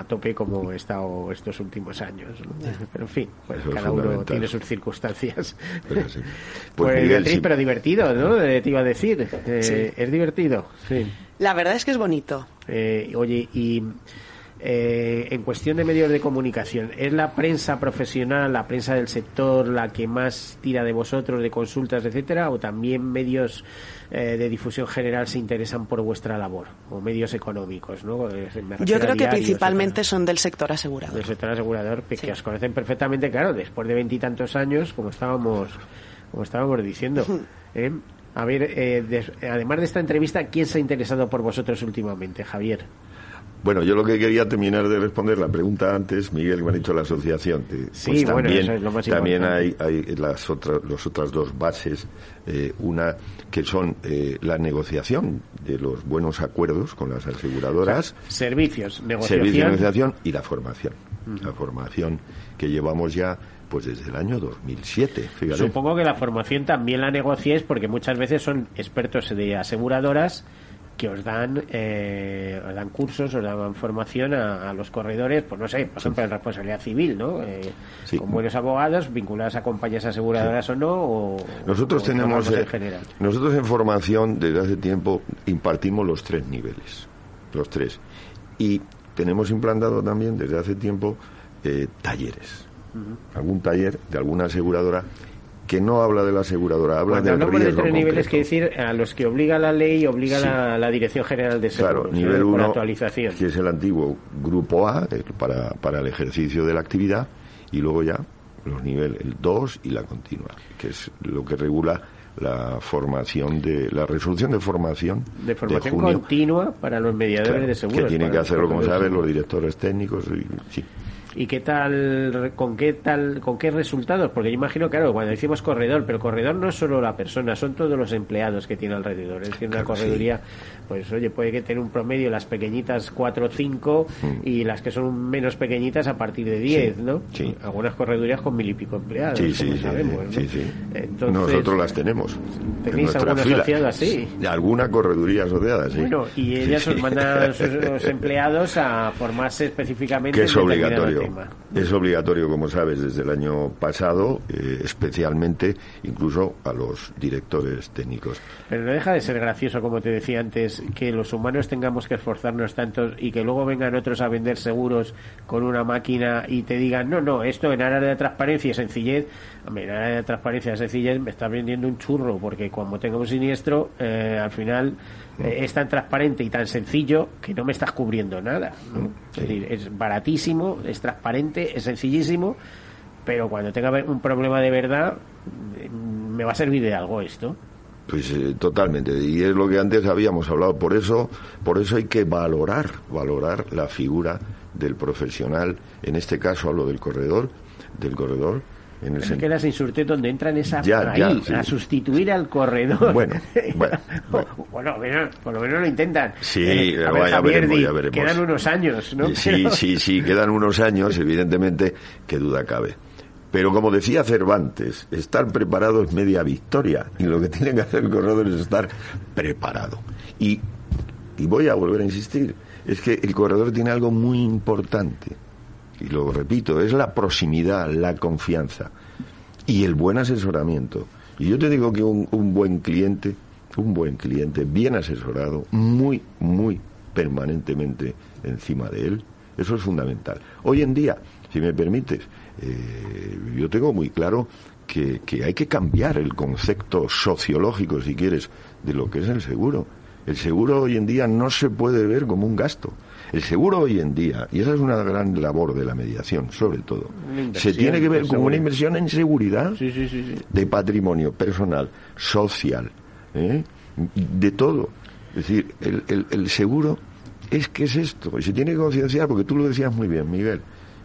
a, tope como he estado estos últimos años. ¿no? Pero en fin, pues Eso cada uno tiene sus circunstancias. Pero sí. Pues, Pues, Miguel, Beatriz, sí. pero divertido, ¿no? Eh, Te iba a decir. Eh, Sí. ¿Es divertido? Sí. La verdad es que es bonito. Eh, oye, y eh, en cuestión de medios de comunicación, ¿es la prensa profesional, la prensa del sector, la que más tira de vosotros, de consultas, etcétera, o también medios eh, de difusión general se interesan por vuestra labor, o medios económicos, ¿no? Eh, Yo creo que principalmente son del sector asegurador. del sector asegurador que, Sí. que os conocen perfectamente, claro, después de veintitantos años, como estábamos, como estábamos diciendo. ¿eh? A ver, eh, des- además de esta entrevista, ¿quién se ha interesado por vosotros últimamente, Javier? Bueno, yo lo que quería terminar de responder la pregunta antes, Miguel, me ha dicho la asociación. Sí, pues bueno, también, eso es lo más también hay, hay las otras, las otras dos bases, eh, una que son eh, la negociación de los buenos acuerdos con las aseguradoras, Servicios, negociación. servicio negociación y la formación. La formación que llevamos ya pues desde el año 2007, fíjate. Supongo que la formación también la negociáis porque muchas veces son expertos de aseguradoras que os dan eh, os dan cursos, os dan formación a, a los corredores, pues no sé, por ejemplo, en responsabilidad civil, ¿no? Eh, Sí. Con buenos abogados vinculados a compañías aseguradoras o no, o Nosotros o tenemos, tomamos eh, en general. nosotros en formación desde hace tiempo impartimos los tres niveles, los tres. Y tenemos implantado también desde hace tiempo eh, talleres, algún taller de alguna aseguradora que no habla de la aseguradora, habla Cuando del hablamos de riesgo tres niveles, quiere decir a los que obliga la ley, obliga Sí. la, la Dirección General de Seguros, Claro, ¿eh? nivel por 1, actualización. que es el antiguo grupo A, para, para el ejercicio de la actividad, y luego ya los niveles, el 2 y la continua, que es lo que regula la formación de, la resolución de formación De formación junio, continua para los mediadores claro, de seguros. que tienen que hacerlo, como de saben, los directores técnicos, y, sí. ¿Y qué tal, con qué tal, con qué resultados? Porque yo imagino, claro, cuando decimos corredor, pero corredor no es solo la persona, son todos los empleados que tiene alrededor. Es decir, una Claro, correduría, pues oye, puede que tener un promedio las pequeñitas 4 o 5 y las que son menos pequeñitas a partir de 10, Mm. Sí, ¿no? sí. Algunas corredurías con mil y pico empleados, Sí, como sí, sí, sabemos, ¿no? sí, sí. Entonces, Nosotros las tenemos. en ¿Tenéis alguna fila. asociada así? Alguna correduría asociada, sí. Bueno, y Sí, ellas sí. os mandan a sus, los empleados a formarse específicamente que es obligatorio. Tema. Es obligatorio, como sabes, desde el año pasado, eh, especialmente incluso a los directores técnicos. Pero no deja de ser gracioso, como te decía antes, que los humanos tengamos que esforzarnos tanto y que luego vengan otros a vender seguros con una máquina y te digan, no, no, esto en área de transparencia y sencillez, área de transparencia y sencillez me está vendiendo un churro, porque cuando tenga un siniestro, eh, al final eh, es tan transparente y tan sencillo que no me estás cubriendo nada. ¿no? Es decir, es baratísimo, es transparente, es sencillísimo, pero cuando tenga un problema de verdad, eh, me va a servir de algo esto. Pues eh, totalmente. Y es lo que antes habíamos hablado. Por eso, por eso hay que valorar, valorar la figura del profesional. En este caso hablo del corredor, del corredor. En el que insurté donde entran esa Ya, ahí, ya, sí. a sustituir al corredor. Bueno, bueno, Bueno, bueno, por lo menos lo intentan. Sí, Eh, a ver, Javier, veremos, ya veremos. Quedan unos años, ¿no? Sí, Pero- sí, sí, quedan unos años, evidentemente, qué duda cabe. Pero como decía Cervantes, estar preparado es media victoria. Y lo que tiene que hacer el corredor es estar preparado. Y, y voy a volver a insistir, es que el corredor tiene algo muy importante. Y lo repito, es la proximidad, la confianza y el buen asesoramiento. Y yo te digo que un, buen cliente, un buen cliente, bien asesorado, muy, muy permanentemente encima de él, eso es fundamental. Hoy en día, si me permites, eh, yo tengo muy claro que hay que cambiar el concepto sociológico, si quieres, de lo que es el seguro. El seguro hoy en día no se puede ver como un gasto. El seguro hoy en día, y esa es una gran labor de la mediación, sobre todo, se tiene que ver como una inversión en seguridad Sí, sí, sí, sí. de patrimonio personal, social, ¿eh? de todo. Es decir, el, el- el seguro es que es esto, y se tiene que concienciar, porque tú lo decías muy bien, Miguel.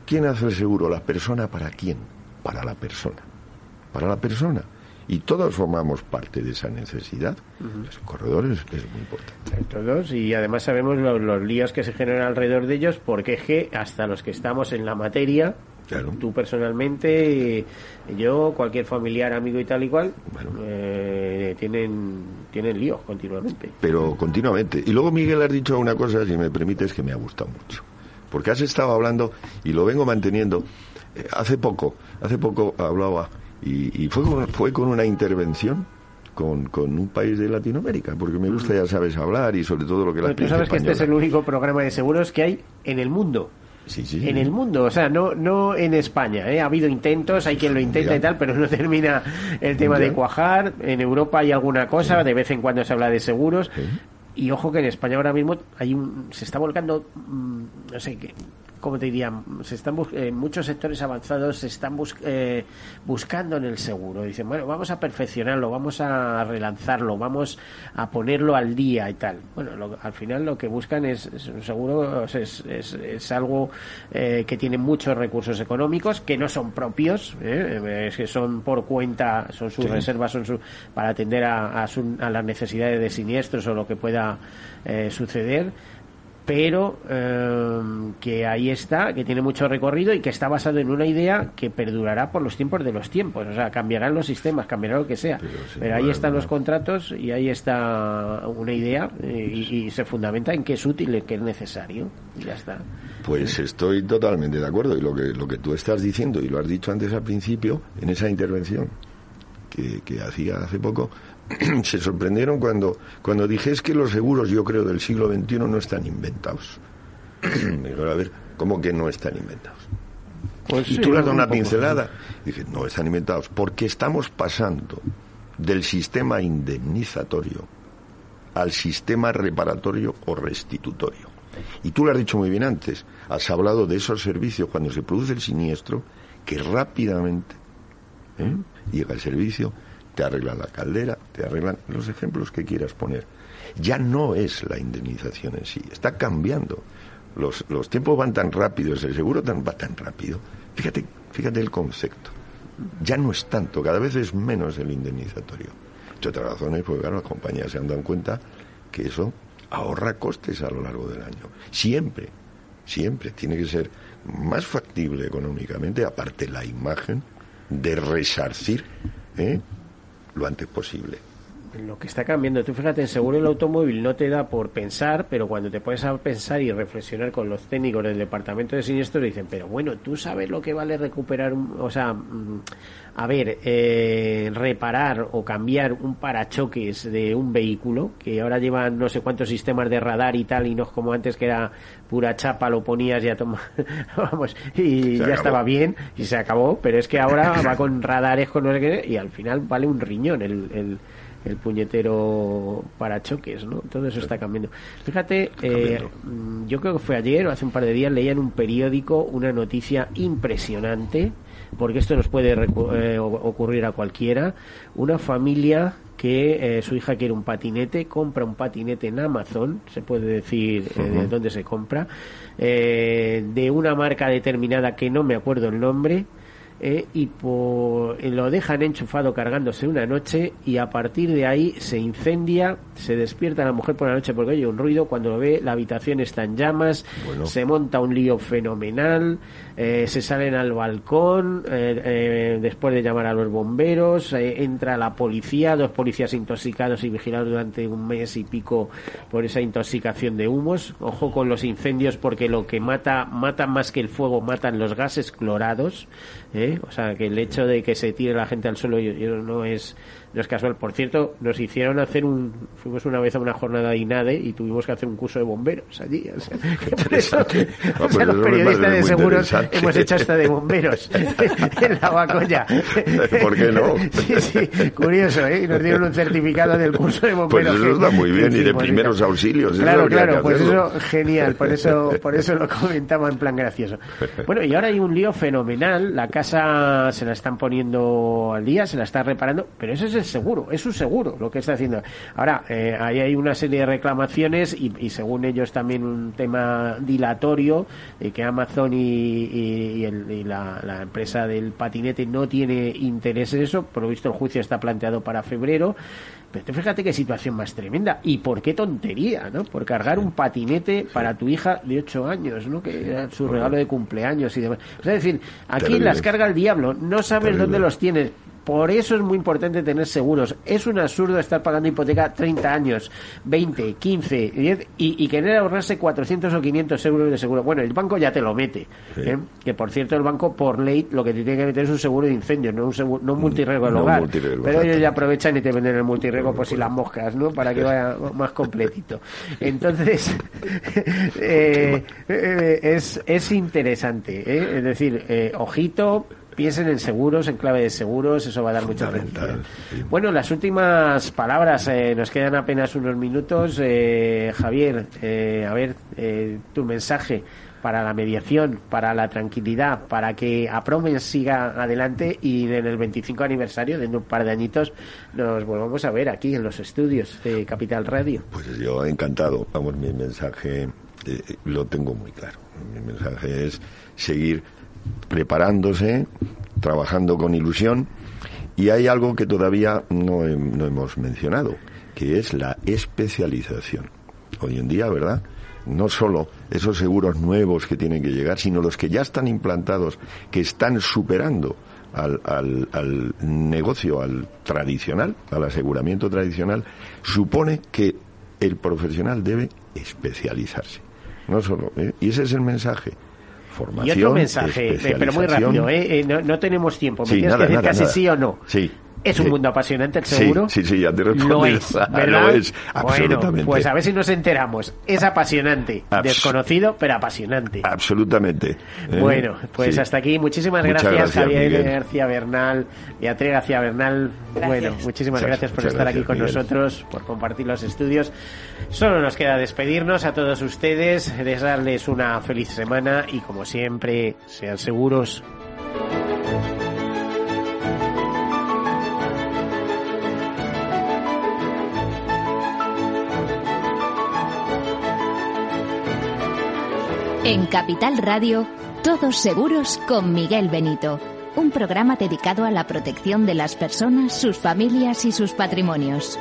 ¿Quién hace el seguro? ¿La persona para quién? Para la persona. Para la persona. Y todos formamos parte de esa necesidad. Los corredores es muy importante. Todos, y además sabemos lo- los, líos que se generan alrededor de ellos, porque es que hasta los que estamos en la materia, tú personalmente, yo, cualquier familiar, amigo y tal y cual, eh, tienen, tienen líos continuamente. pero continuamente. Y luego, Miguel, has dicho una cosa, si me permites, que me ha gustado mucho. Porque has estado hablando, y lo vengo manteniendo, eh, hace poco, hace poco hablaba, y, y fue, con, fue con una intervención con, con un país de Latinoamérica, porque me gusta, ya sabes, hablar y sobre todo lo que la Pero tú sabes que este es el único programa de seguros que hay en el mundo. Sí, sí. En el mundo, o sea, no no en España. ¿eh? Ha habido intentos, hay quien lo intenta Ya. y tal, pero no termina el tema Ya. de cuajar. En Europa hay alguna cosa, de vez en cuando se habla de seguros. Y ojo que en España ahora mismo hay un, se está volcando, mm, no sé, qué como te diría, se están en muchos sectores avanzados se están eh, buscando en el seguro. Dicen, bueno, vamos a perfeccionarlo, vamos a relanzarlo, vamos a ponerlo al día y tal. Bueno, al final lo que buscan es, un seguro, es, es, algo eh, que tiene muchos recursos económicos que no son propios, eh, es que son por cuenta, son sus reservas, son su, para atender a, a, las necesidades de siniestros o lo que pueda suceder pero em, que ahí está, que tiene mucho recorrido y que está basado en una idea que perdurará por los tiempos de los tiempos. O sea, cambiarán los sistemas, cambiará lo que sea. Pero, ahí están los contratos y ahí está una idea eh, y, se fundamenta en que es útil, en que es necesario. Y ya está. Pues estoy totalmente de acuerdo. Y lo que, lo que tú estás diciendo, y lo has dicho antes al principio, en esa intervención que, que hacía hace poco, se sorprendieron cuando, cuando dije es que los seguros, yo creo, del siglo XXI no están inventados. Me dijeron, a ver, ¿cómo que no están inventados? Pues y tú le has dado una pincelada. Dije, no están inventados, porque estamos pasando del sistema indemnizatorio al sistema reparatorio o restitutorio. Y tú lo has dicho muy bien antes, has hablado de esos servicios cuando se produce el siniestro, que rápidamente ¿eh? llega el servicio te arreglan la caldera, te arreglan los ejemplos que quieras poner. Ya no es la indemnización en sí, está cambiando. Los, los tiempos van tan rápidos, el seguro tan, va tan rápido. Fíjate, fíjate el concepto. Ya no es tanto, cada vez es menos el indemnizatorio. Entre otras razones, porque claro, las compañías se han dado cuenta que eso ahorra costes a lo largo del año. Siempre, siempre tiene que ser más factible económicamente, aparte la imagen, de resarcir ¿eh? Lo antes posible. Lo que está cambiando, tú fíjate, en seguro el automóvil no te da por pensar, pero cuando te puedes a pensar y reflexionar con los técnicos del departamento de siniestros, dicen, pero bueno, tú sabes lo que vale recuperar, o sea, mm, a ver, eh, reparar o cambiar un parachoques de un vehículo, que ahora llevan no sé cuántos sistemas de radar y tal, y no es como antes que era pura chapa, lo ponías y ya toma, vamos, y ya estaba bien, y se acabó, pero es que ahora va con radares, con no sé qué, y al final vale un riñón el, el el puñetero parachoques, ¿no? Todo eso está cambiando. Fíjate, eh, mm, yo creo que fue ayer o hace un par de días leía en un periódico una noticia impresionante, porque esto nos puede eh, ocurrir a cualquiera. Una familia que eh, su hija quiere un patinete, compra un patinete en Amazon, se puede decir de dónde se compra, de una marca determinada que no me acuerdo el nombre, eh, y por, eh, lo dejan enchufado cargándose una noche y a partir de ahí se incendia, se despierta la mujer por la noche porque oye un ruido, cuando lo ve la habitación está en llamas, se monta un lío fenomenal, eh, se salen al balcón eh, eh, después de llamar a los bomberos, entra la policía, dos policías intoxicados y vigilados durante un mes y pico por esa intoxicación de humos. Ojo con los incendios porque lo que mata, mata más que el fuego, matan los gases clorados. O sea, que el hecho de que se tire la gente al suelo no es no es casual. Por cierto, nos hicieron hacer un. Fuimos una vez a una jornada de INADE y tuvimos que hacer un curso de bomberos allí. O sea, por eso, los periodistas de seguros hemos hecho hasta de bomberos en la Bacoya. ¿Por qué no? sí, sí, curioso, ¿eh? Y nos dieron un certificado del curso de bomberos. Pues eso está muy bien, y de primeros auxilios. Claro, claro, pues eso genial, por eso, por eso lo comentaba en plan gracioso. Bueno, y ahora hay un lío fenomenal. La casa se la están poniendo al día, se la está reparando, pero eso es seguro, es un seguro lo que está haciendo. Ahora, eh, ahí hay una serie de reclamaciones y, según ellos también un tema dilatorio de que Amazon y, la, empresa del patinete no tiene interés en eso. Por lo visto el juicio está planteado para febrero. Pero fíjate qué situación más tremenda. Y por qué tontería, ¿no? Por cargar un patinete para tu hija de 8 años, ¿no? Que era su regalo de cumpleaños y demás. O sea, es decir, aquí las carga el diablo. No sabes dónde los tienes por eso es muy importante tener seguros. Es un absurdo estar pagando hipoteca 30 años, 20, 15, 10 y, querer ahorrarse 400 o 500 euros de seguro. Bueno, el banco ya te lo mete. ¿eh? Que por cierto, el banco por ley lo que te tiene que meter es un seguro de incendio, no un, seguro, no un multirriego del hogar. Pero ellos ya aprovechan y te venden el multirriego por si las moscas, ¿no? Para que vaya más completito. Entonces, eh, eh, es, es interesante. Es decir, ojito piensen en seguros, en clave de seguros, eso va a dar mucho. Bueno, las últimas palabras, eh, nos quedan apenas unos minutos. Eh, Javier, eh, a ver, tu mensaje para la mediación, para la tranquilidad, para que Apromen siga adelante y en el 25 aniversario, de un par de añitos, nos volvamos a ver aquí en los estudios de Capital Radio. Pues yo encantado. Vamos, mi mensaje lo tengo muy claro. Mi mensaje es seguir preparándose, trabajando con ilusión. Y hay algo que todavía no, no hemos mencionado, que es la especialización. Hoy en día, ¿verdad? no solo esos seguros nuevos que tienen que llegar, sino los que ya están implantados, que están superando al, al, al, negocio, al tradicional, al aseguramiento tradicional, supone que el profesional debe especializarse. No solo, ¿eh? y ese es el mensaje. Formación, y otro mensaje, pero muy rápido, ¿eh? eh no, no, tenemos tiempo. Me tienes que decir casi sí o no. Sí. ¿Es un mundo apasionante el seguro? Sí, sí, ya te. Lo es, ¿verdad? es, absolutamente. Bueno, pues a ver si nos enteramos. Es apasionante, desconocido, pero apasionante. Absolutamente. ¿eh? Bueno, pues hasta aquí. Muchísimas gracias, Javier García Bernal, Beatriz García Bernal. Bueno, muchísimas gracias por estar aquí con nosotros, por compartir los estudios. Solo nos queda despedirnos a todos ustedes, desearles una feliz semana y como siempre, sean seguros. En Capital Radio, Todos Seguros con Miguel Benito, un programa dedicado a la protección de las personas, sus familias y sus patrimonios.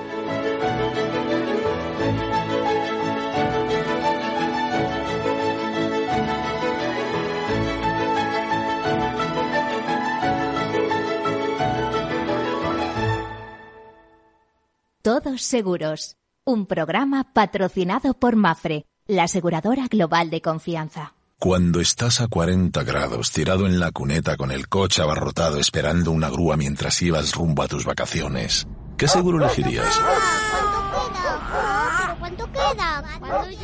Todos Seguros, un programa patrocinado por Mafre la aseguradora global de confianza. Cuando estás a 40 grados tirado en la cuneta con el coche abarrotado esperando una grúa mientras ibas rumbo a tus vacaciones, ¿qué seguro elegirías?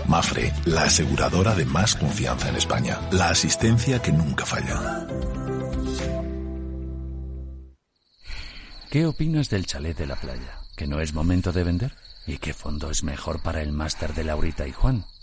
Mafre, la aseguradora de más confianza en España. La asistencia que nunca falla. ¿Qué opinas del chalet de la playa? ¿Que no es momento de vender? ¿Y qué fondo es mejor para el máster de Laurita y Juan?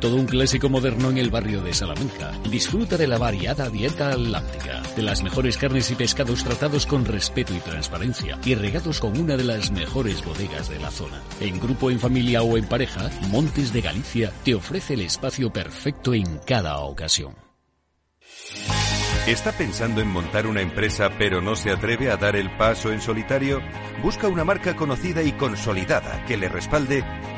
todo un clásico moderno en el barrio de Salamanca. Disfruta de la variada dieta láctica, de las mejores carnes y pescados tratados con respeto y transparencia y regados con una de las mejores bodegas de la zona. En grupo, en familia o en pareja, Montes de Galicia te ofrece el espacio perfecto en cada ocasión. ¿Está pensando en montar una empresa pero no se atreve a dar el paso en solitario? Busca una marca conocida y consolidada que le respalde.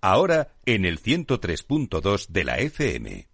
Ahora en el 103.2 de la FM.